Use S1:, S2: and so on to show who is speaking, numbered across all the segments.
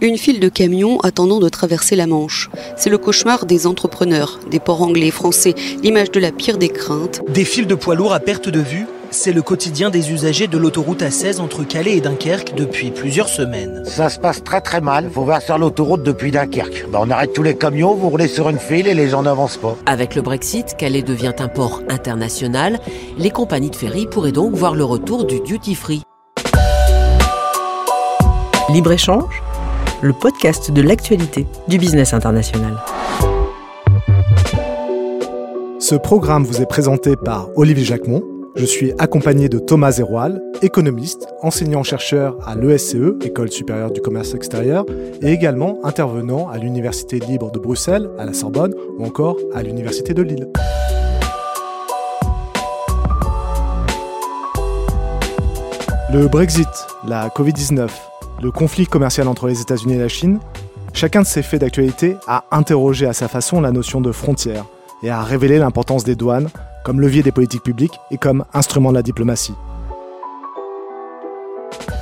S1: Une file de camions attendant de traverser la Manche. C'est le cauchemar des entrepreneurs, des ports anglais, français, l'image de la pire des craintes.
S2: Des files de poids lourds à perte de vue, c'est le quotidien des usagers de l'autoroute A16 entre Calais et Dunkerque depuis plusieurs semaines.
S3: Ça se passe très très mal, faut voir sur l'autoroute depuis Dunkerque. Bah, on arrête tous les camions, vous roulez sur une file et les gens n'avancent pas.
S4: Avec le Brexit, Calais devient un port international. Les compagnies de ferry pourraient donc voir le retour du duty-free.
S5: Libre-échange le podcast de l'actualité du business international.
S6: Ce programme vous est présenté par Olivier Jacquemont. Je suis accompagné de Thomas Zeroual, économiste, enseignant-chercheur à l'ESCE, École supérieure du commerce extérieur, et également intervenant à l'Université libre de Bruxelles, à la Sorbonne ou encore à l'Université de Lille. Le Brexit, la Covid-19, le conflit commercial entre les États-Unis et la Chine, chacun de ces faits d'actualité a interrogé à sa façon la notion de frontière et a révélé l'importance des douanes comme levier des politiques publiques et comme instrument de la diplomatie.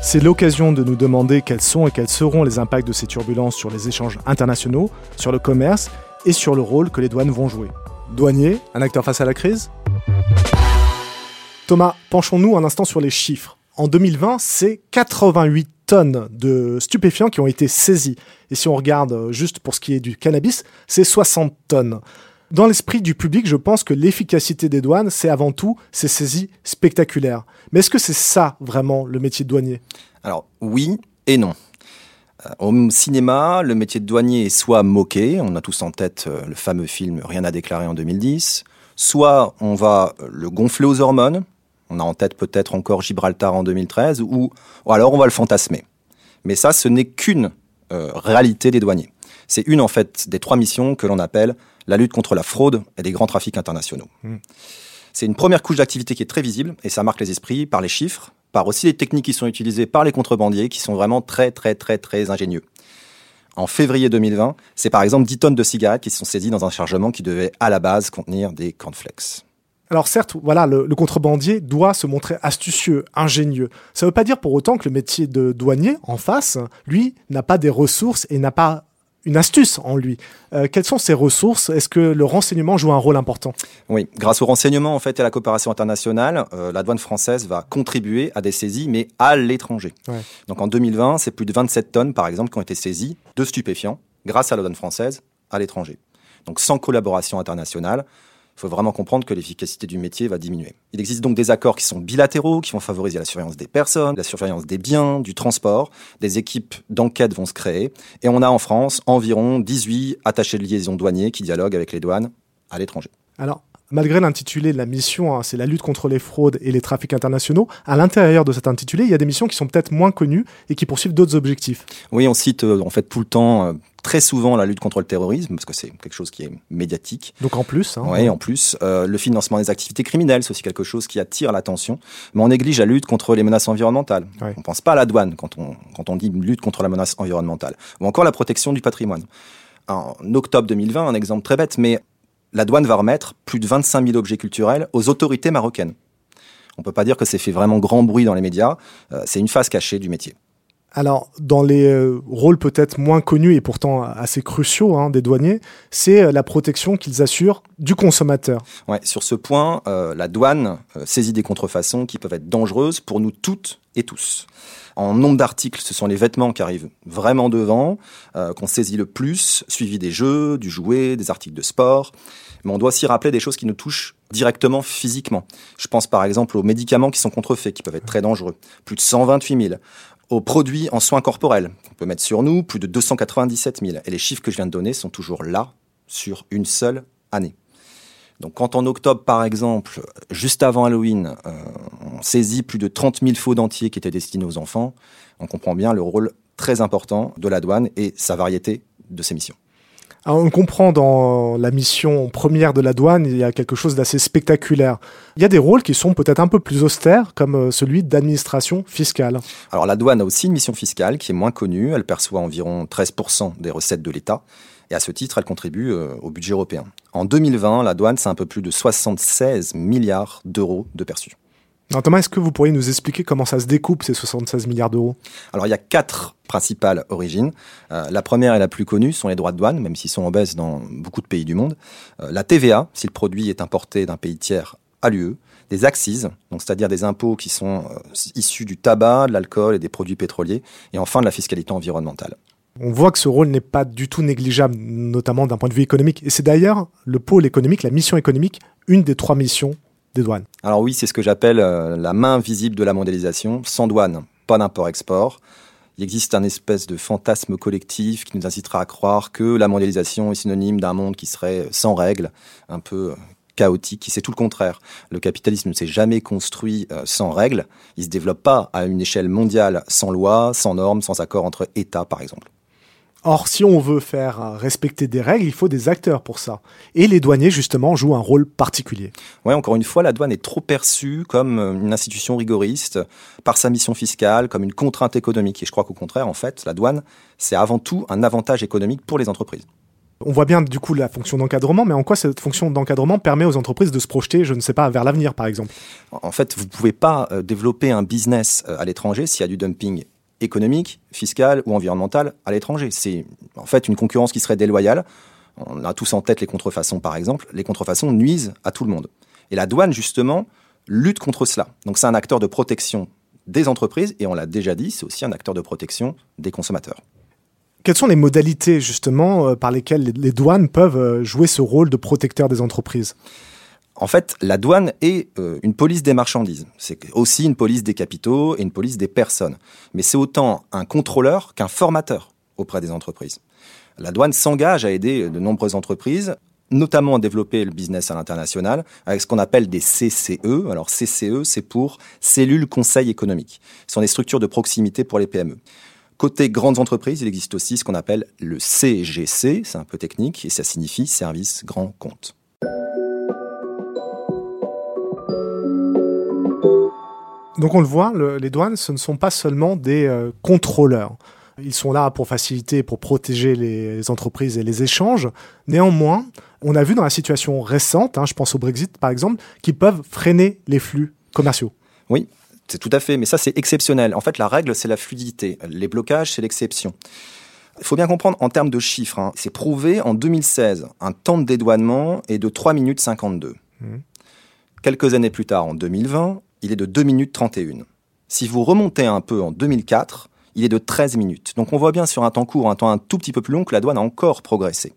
S6: C'est l'occasion de nous demander quels sont et quels seront les impacts de ces turbulences sur les échanges internationaux, sur le commerce et sur le rôle que les douanes vont jouer. Douanier, un acteur face à la crise? Thomas, penchons-nous un instant sur les chiffres. En 2020, c'est 88 tonnes de stupéfiants qui ont été saisis. Et si on regarde euh, juste pour ce qui est du cannabis, c'est 60 tonnes. Dans l'esprit du public, je pense que l'efficacité des douanes, c'est avant tout ces saisies spectaculaires. Mais est-ce que c'est ça vraiment le métier de douanier?
S7: Alors oui et non. Euh, au cinéma, le métier de douanier est soit moqué, on a tous en tête euh, le fameux film Rien à déclarer en 2010, soit on va le gonfler aux hormones, on a en tête peut-être encore Gibraltar en 2013, ou, alors on va le fantasmer. Mais ça, ce n'est qu'une euh, réalité des douaniers. C'est une en fait des trois missions que l'on appelle la lutte contre la fraude et les grands trafics internationaux. Mmh. C'est une première couche d'activité qui est très visible et ça marque les esprits par les chiffres, par aussi les techniques qui sont utilisées par les contrebandiers qui sont vraiment très très très très ingénieux. En février 2020, c'est par exemple 10 tonnes de cigarettes qui sont saisies dans un chargement qui devait à la base contenir des cornflakes.
S6: Alors certes, voilà, le, contrebandier doit se montrer astucieux, ingénieux. Ça ne veut pas dire pour autant que le métier de douanier, en face, lui, n'a pas des ressources et n'a pas une astuce en lui. Euh, quelles sont ces ressources? Est-ce que le renseignement joue un rôle important?
S7: Oui, grâce au renseignement en fait et à la coopération internationale, euh, la douane française va contribuer à des saisies, mais à l'étranger. Donc en 2020, c'est plus de 27 tonnes, par exemple, qui ont été saisies de stupéfiants grâce à la douane française à l'étranger. Donc sans collaboration internationale, il faut vraiment comprendre que l'efficacité du métier va diminuer. Il existe donc des accords qui sont bilatéraux, qui vont favoriser la surveillance des personnes, la surveillance des biens, du transport. Des équipes d'enquête vont se créer. Et on a en France environ 18 attachés de liaison douaniers qui dialoguent avec les douanes à l'étranger.
S6: Alors, malgré l'intitulé de la mission, hein, c'est la lutte contre les fraudes et les trafics internationaux, à l'intérieur de cet intitulé, il y a des missions qui sont peut-être moins connues et qui poursuivent d'autres objectifs.
S7: Oui, on cite euh, en fait tout le temps euh, très souvent la lutte contre le terrorisme, parce que c'est quelque chose qui est médiatique.
S6: Donc en plus.
S7: Hein, oui, en plus. Euh, le financement des activités criminelles, c'est aussi quelque chose qui attire l'attention. Mais on néglige la lutte contre les menaces environnementales. On ne pense pas à la douane quand on, quand on dit lutte contre la menace environnementale. Ou encore la protection du patrimoine. En octobre 2020, un exemple très bête, mais la douane va remettre plus de 25 000 objets culturels aux autorités marocaines. On ne peut pas dire que c'est fait vraiment grand bruit dans les médias. Euh, c'est une phase cachée du métier.
S6: Alors, dans les euh, rôles peut-être moins connus et pourtant assez cruciaux hein, des douaniers, c'est euh, la protection qu'ils assurent du consommateur.
S7: Ouais, sur ce point, euh, la douane saisit des contrefaçons qui peuvent être dangereuses pour nous toutes et tous. En nombre d'articles, ce sont les vêtements qui arrivent vraiment devant, qu'on saisit le plus, suivi des jeux, du jouet, des articles de sport. Mais on doit aussi rappeler des choses qui nous touchent directement physiquement. Je pense par exemple aux médicaments qui sont contrefaits, qui peuvent être très dangereux. Plus de 128 000 aux produits en soins corporels qu'on peut mettre sur nous, plus de 297 000. Et les chiffres que je viens de donner sont toujours là sur une seule année. Donc quand en octobre, par exemple, juste avant Halloween, euh, on saisit plus de 30 000 faux dentiers qui étaient destinés aux enfants, on comprend bien le rôle très important de la douane et sa variété de ses missions
S6: on comprend dans la mission première de la douane, il y a quelque chose d'assez spectaculaire. Il y a des rôles qui sont peut-être un peu plus austères, comme euh, celui d'administration fiscale.
S7: Alors la douane a aussi une mission fiscale qui est moins connue. Elle perçoit environ 13% des recettes de l'État. Et à ce titre, elle contribue euh, au budget européen. En 2020, la douane, c'est un peu plus de 76 milliards d'euros de perçus.
S6: Alors Thomas, est-ce que vous pourriez nous expliquer comment ça se découpe ces 76 milliards d'euros?
S7: Alors il y a quatre principales origines. Euh, la première et la plus connue sont les droits de douane, même s'ils sont en baisse dans beaucoup de pays du monde. Euh, la TVA, si le produit est importé d'un pays tiers à l'UE. Des axes, donc c'est-à-dire des impôts qui sont euh, issus du tabac, de l'alcool et des produits pétroliers. Et enfin de la fiscalité environnementale.
S6: On voit que ce rôle n'est pas du tout négligeable, notamment d'un point de vue économique. Et c'est d'ailleurs le pôle économique, la mission économique, une des trois missions
S7: Alors oui, c'est ce que j'appelle euh, la main visible de la mondialisation. Sans douane, pas d'import-export. Il existe un espèce de fantasme collectif qui nous incitera à croire que la mondialisation est synonyme d'un monde qui serait sans règles, un peu euh, chaotique. C'est tout le contraire. Le capitalisme ne s'est jamais construit euh, sans règles. Il se développe pas à une échelle mondiale sans loi, sans normes, sans accord entre États, par exemple.
S6: Or, si on veut faire respecter des règles, il faut des acteurs pour ça. Et les douaniers, justement, jouent un rôle particulier.
S7: Oui, encore une fois, la douane est trop perçue comme euh, une institution rigoriste par sa mission fiscale, comme une contrainte économique. Et je crois qu'au contraire, en fait, la douane, c'est avant tout un avantage économique pour les entreprises.
S6: On voit bien du coup la fonction d'encadrement, mais en quoi cette fonction d'encadrement permet aux entreprises de se projeter, je ne sais pas, vers l'avenir par exemple?
S7: En fait, vous ne pouvez pas euh, développer un business euh, à l'étranger s'il y a du dumping économique, fiscal ou environnemental à l'étranger. C'est en fait une concurrence qui serait déloyale. On a tous en tête les contrefaçons, par exemple. Les contrefaçons nuisent à tout le monde. Et la douane, justement, lutte contre cela. Donc c'est un acteur de protection des entreprises, et on l'a déjà dit, c'est aussi un acteur de protection des consommateurs.
S6: Quelles sont les modalités, justement, euh, par lesquelles les douanes peuvent euh, jouer ce rôle de protecteur des entreprises?
S7: En fait, la douane est euh, une police des marchandises. C'est aussi une police des capitaux et une police des personnes. Mais c'est autant un contrôleur qu'un formateur auprès des entreprises. La douane s'engage à aider de nombreuses entreprises, notamment à développer le business à l'international, avec ce qu'on appelle des CCE. Alors CCE, c'est pour cellules conseil économique. Ce sont des structures de proximité pour les PME. Côté grandes entreprises, il existe aussi ce qu'on appelle le CGC, c'est un peu technique, et ça signifie service grand compte.
S6: Donc on le voit, les douanes, ce ne sont pas seulement des euh, contrôleurs. Ils sont là pour faciliter, pour protéger les entreprises et les échanges. Néanmoins, on a vu dans la situation récente, hein, je pense au Brexit par exemple, qu'ils peuvent freiner les flux commerciaux.
S7: Oui, c'est tout à fait, mais ça c'est exceptionnel. En fait, la règle, c'est la fluidité. Les blocages, c'est l'exception. Il faut bien comprendre en termes de chiffres. Hein, c'est prouvé en 2016, un temps de dédouanement est de 3 minutes 52. Mmh. Quelques années plus tard, en 2020, il est de 2 minutes 31. Si vous remontez un peu en 2004, il est de 13 minutes. Donc on voit bien sur un temps court, un temps un tout petit peu plus long, que la douane a encore progressé.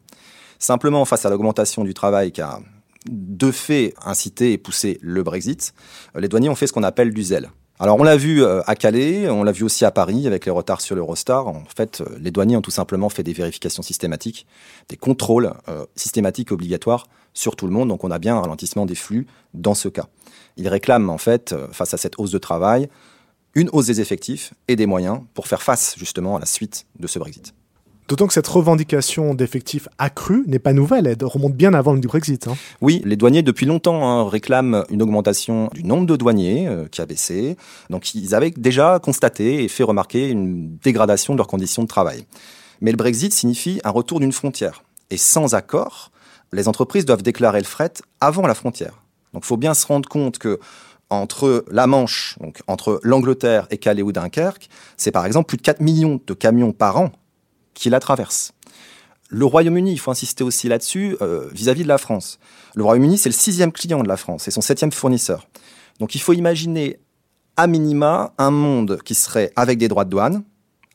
S7: Simplement, face à l'augmentation du travail qui a de fait incité et poussé le Brexit, les douaniers ont fait ce qu'on appelle du zèle. Alors on l'a vu euh, à Calais, on l'a vu aussi à Paris avec les retards sur l'Eurostar. En fait, euh, les douaniers ont tout simplement fait des vérifications systématiques, des contrôles euh, systématiques obligatoires sur tout le monde. Donc on a bien un ralentissement des flux dans ce cas. Ils réclament en fait, face à cette hausse de travail, une hausse des effectifs et des moyens pour faire face justement à la suite de ce Brexit.
S6: D'autant que cette revendication d'effectifs accrus n'est pas nouvelle, elle remonte bien avant le Brexit. Hein.
S7: Oui, les douaniers depuis longtemps hein, réclament une augmentation du nombre de douaniers euh, qui a baissé. Donc ils avaient déjà constaté et fait remarquer une dégradation de leurs conditions de travail. Mais le Brexit signifie un retour d'une frontière. Et sans accord, les entreprises doivent déclarer le fret avant la frontière. Donc il faut bien se rendre compte que entre la Manche, donc entre l'Angleterre et Calais ou Dunkerque, c'est par exemple plus de 4 millions de camions par an qui la traverse. Le Royaume-Uni, il faut insister aussi là-dessus, euh, vis-à-vis de la France. Le Royaume-Uni, c'est le sixième client de la France, c'est son septième fournisseur. Donc il faut imaginer à minima un monde qui serait avec des droits de douane,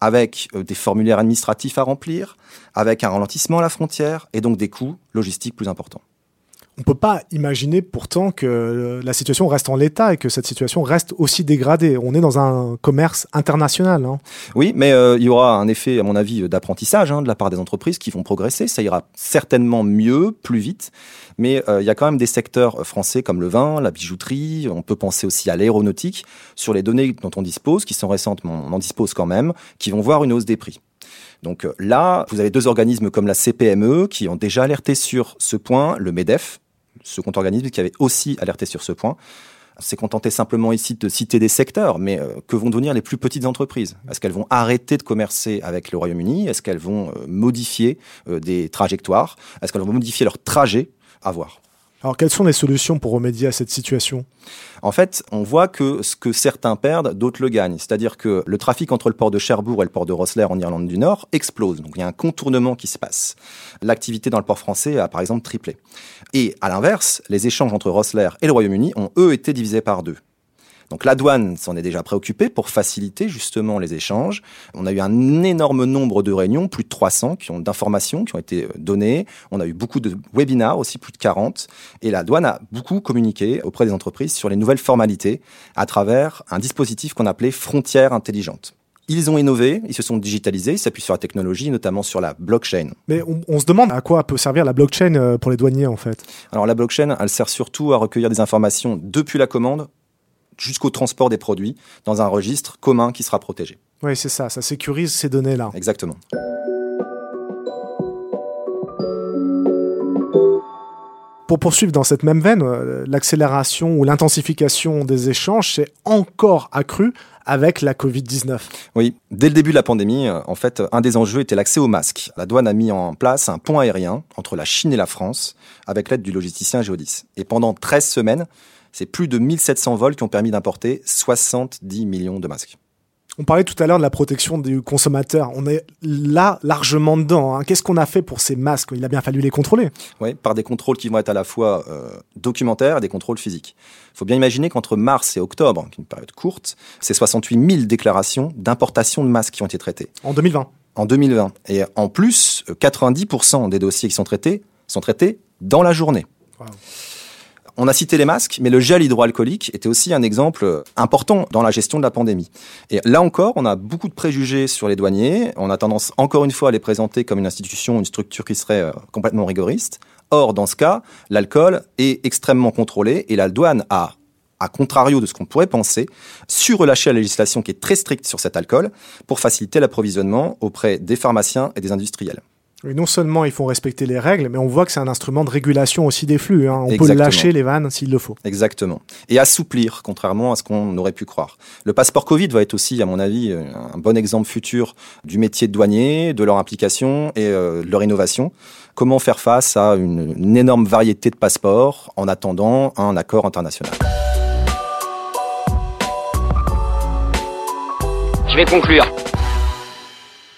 S7: avec euh, des formulaires administratifs à remplir, avec un ralentissement à la frontière et donc des coûts logistiques plus importants.
S6: On ne peut pas imaginer pourtant que euh, la situation reste en l'état et que cette situation reste aussi dégradée. On est dans un commerce international. Hein.
S7: Oui, mais euh, il y aura un effet, à mon avis, d'apprentissage hein, de la part des entreprises qui vont progresser. Ça ira certainement mieux, plus vite. Mais euh, il y a quand même des secteurs français comme le vin, la bijouterie, on peut penser aussi à l'aéronautique, sur les données dont on dispose, qui sont récentes, mais on en dispose quand même, qui vont voir une hausse des prix. Donc là, vous avez deux organismes comme la CPME qui ont déjà alerté sur ce point, le MEDEF, ce compte organisme qui avait aussi alerté sur ce point. C'est contenté simplement ici de citer des secteurs, mais euh, que vont devenir les plus petites entreprises? Est-ce qu'elles vont arrêter de commercer avec le Royaume-Uni? Est-ce qu'elles vont euh, modifier euh, des trajectoires? Est-ce qu'elles vont modifier leur trajet? À voir.
S6: Alors quelles sont les solutions pour remédier à cette situation?
S7: En fait, on voit que ce que certains perdent, d'autres le gagnent. C'est-à-dire que le trafic entre le port de Cherbourg et le port de Rossler en Irlande du Nord explose. Donc il y a un contournement qui se passe. L'activité dans le port français a par exemple triplé. Et à l'inverse, les échanges entre Rossler et le Royaume-Uni ont eux été divisés par deux. Donc la douane s'en est déjà préoccupée pour faciliter justement les échanges. On a eu un énorme nombre de réunions, plus de 300 qui ont d'informations qui ont été euh, données. On a eu beaucoup de webinars aussi, plus de 40. Et la douane a beaucoup communiqué auprès des entreprises sur les nouvelles formalités à travers un dispositif qu'on appelait frontières intelligentes. Ils ont innové, ils se sont digitalisés, ils s'appuient sur la technologie, notamment sur la blockchain.
S6: Mais on, on, se demande à quoi peut servir la blockchain euh, pour les douaniers en fait?
S7: Alors la blockchain, elle sert surtout à recueillir des informations depuis la commande jusqu'au transport des produits dans un registre commun qui sera protégé.
S6: Oui, c'est ça, ça sécurise ces données-là.
S7: Exactement.
S6: Pour poursuivre dans cette même veine, euh, l'accélération ou l'intensification des échanges s'est encore accrue avec la Covid-19.
S7: Oui, dès le début de la pandémie, euh, en fait, un des enjeux était l'accès aux masques. La douane a mis en place un pont aérien entre la Chine et la France avec l'aide du logisticien Geodis. Et pendant 13 semaines, c'est plus de 1700 vols qui ont permis d'importer 70 millions de masques.
S6: On parlait tout à l'heure de la protection du consommateur. On est là largement dedans. Hein. Qu'est-ce qu'on a fait pour ces masques? Il a bien fallu les contrôler.
S7: Oui, par des contrôles qui vont être à la fois euh, documentaires et des contrôles physiques. Il faut bien imaginer qu'entre mars et octobre, qui est une période courte, c'est 68 000 déclarations d'importation de masques qui ont été traitées.
S6: En 2020
S7: En 2020. Et en plus, 90% des dossiers qui sont traités sont traités dans la journée. Wow. On a cité les masques, mais le gel hydroalcoolique était aussi un exemple important dans la gestion de la pandémie. Et là encore, on a beaucoup de préjugés sur les douaniers. On a tendance encore une fois à les présenter comme une institution, une structure qui serait euh, complètement rigoriste. Or, dans ce cas, l'alcool est extrêmement contrôlé et la douane a à contrario de ce qu'on pourrait penser, surrelâché la législation qui est très stricte sur cet alcool pour faciliter l'approvisionnement auprès des pharmaciens et des industriels.
S6: Et non seulement ils font respecter les règles, mais on voit que c'est un instrument de régulation aussi des flux. Hein. On Exactement. peut lâcher les vannes s'il le faut.
S7: Exactement. Et assouplir, contrairement à ce qu'on aurait pu croire. Le passeport Covid va être aussi, à mon avis, un bon exemple futur du métier de douanier, de leur implication et euh, de leur innovation. Comment faire face à une, une énorme variété de passeports en attendant un accord international?
S8: Je vais conclure.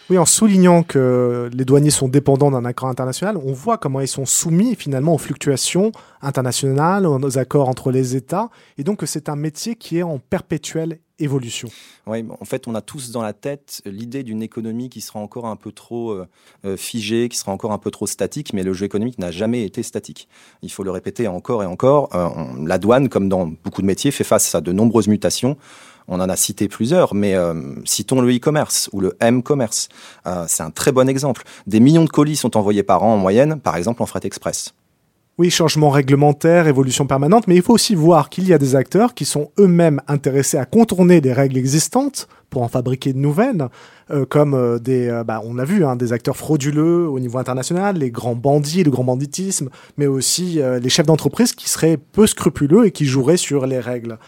S6: Oui, en soulignant que les douaniers sont dépendants d'un accord international, on voit comment ils sont soumis finalement aux fluctuations internationales, aux accords entre les États, et donc que c'est un métier qui est en perpétuelle évolution.
S7: Oui, en fait, on a tous dans la tête l'idée d'une économie qui sera encore un peu trop euh, figée, qui sera encore un peu trop statique, mais le jeu économique n'a jamais été statique. Il faut le répéter encore et encore. Euh, la douane, comme dans beaucoup de métiers, fait face à de nombreuses mutations. On en a cité plusieurs, mais euh, citons le e-commerce ou le m-commerce. Euh, c'est un très bon exemple. Des millions de colis sont envoyés par an en moyenne, par exemple en fret express.
S6: Oui, changement réglementaire, évolution permanente, mais il faut aussi voir qu'il y a des acteurs qui sont eux-mêmes intéressés à contourner des règles existantes pour en fabriquer de nouvelles, euh, comme des, bah, on a vu, hein, des acteurs frauduleux au niveau international, les grands bandits, le grand banditisme, mais aussi les chefs d'entreprise qui seraient peu scrupuleux et qui joueraient sur les règles.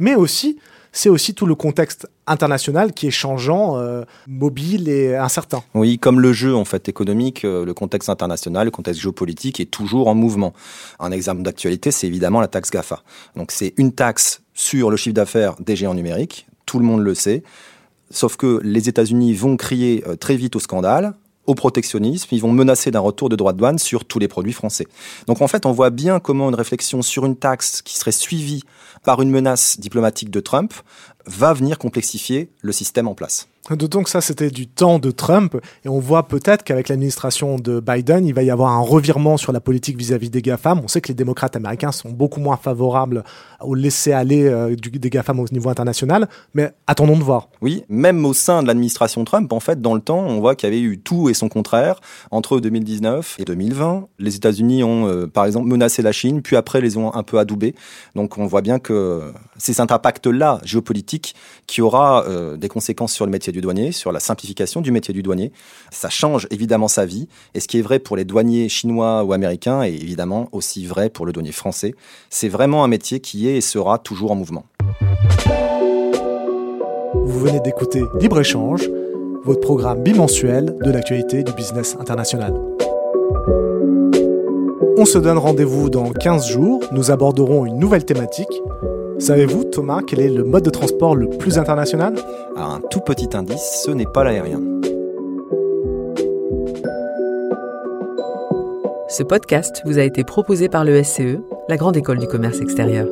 S6: Mais aussi, c'est aussi tout le contexte international qui est changeant, euh, mobile et incertain.
S7: Oui, comme le jeu en fait économique, euh, le contexte international, le contexte géopolitique est toujours en mouvement. Un exemple d'actualité, c'est évidemment la taxe GAFA. Donc c'est une taxe sur le chiffre d'affaires des géants numériques, tout le monde le sait. Sauf que les États-Unis vont crier euh, très vite au scandale, au protectionnisme, ils vont menacer d'un retour de droits de douane sur tous les produits français. Donc en fait, on voit bien comment une réflexion sur une taxe qui serait suivie par une menace diplomatique de Trump va venir complexifier le système en place.
S6: D'autant que ça, c'était du temps de Trump, et on voit peut-être qu'avec l'administration de Biden, il va y avoir un revirement sur la politique vis-à-vis des GAFAM. On sait que les démocrates américains sont beaucoup moins favorables au laisser-aller euh, des GAFAM au niveau international, mais attendons de voir.
S7: Oui, même au sein de l'administration Trump, en fait, dans le temps, on voit qu'il y avait eu tout et son contraire. Entre 2019 et 2020, les États-Unis ont, euh, par exemple, menacé la Chine, puis après les ont un peu adoubés. Donc on voit bien que c'est cet impact-là géopolitique qui aura euh, des conséquences sur le métier du douanier, sur la simplification du métier du douanier. Ça change évidemment sa vie. Et ce qui est vrai pour les douaniers chinois ou américains est évidemment aussi vrai pour le douanier français. C'est vraiment un métier qui est et sera toujours en mouvement.
S6: Vous venez d'écouter Libre-Échange, votre programme bimensuel de l'actualité du business international. On se donne rendez-vous dans 15 jours. Nous aborderons une nouvelle thématique. Savez-vous, Thomas, quel est le mode de transport le plus international?
S7: Un tout petit indice, ce n'est pas l'aérien.
S5: Ce podcast vous a été proposé par le SCE, la Grande École du Commerce Extérieur.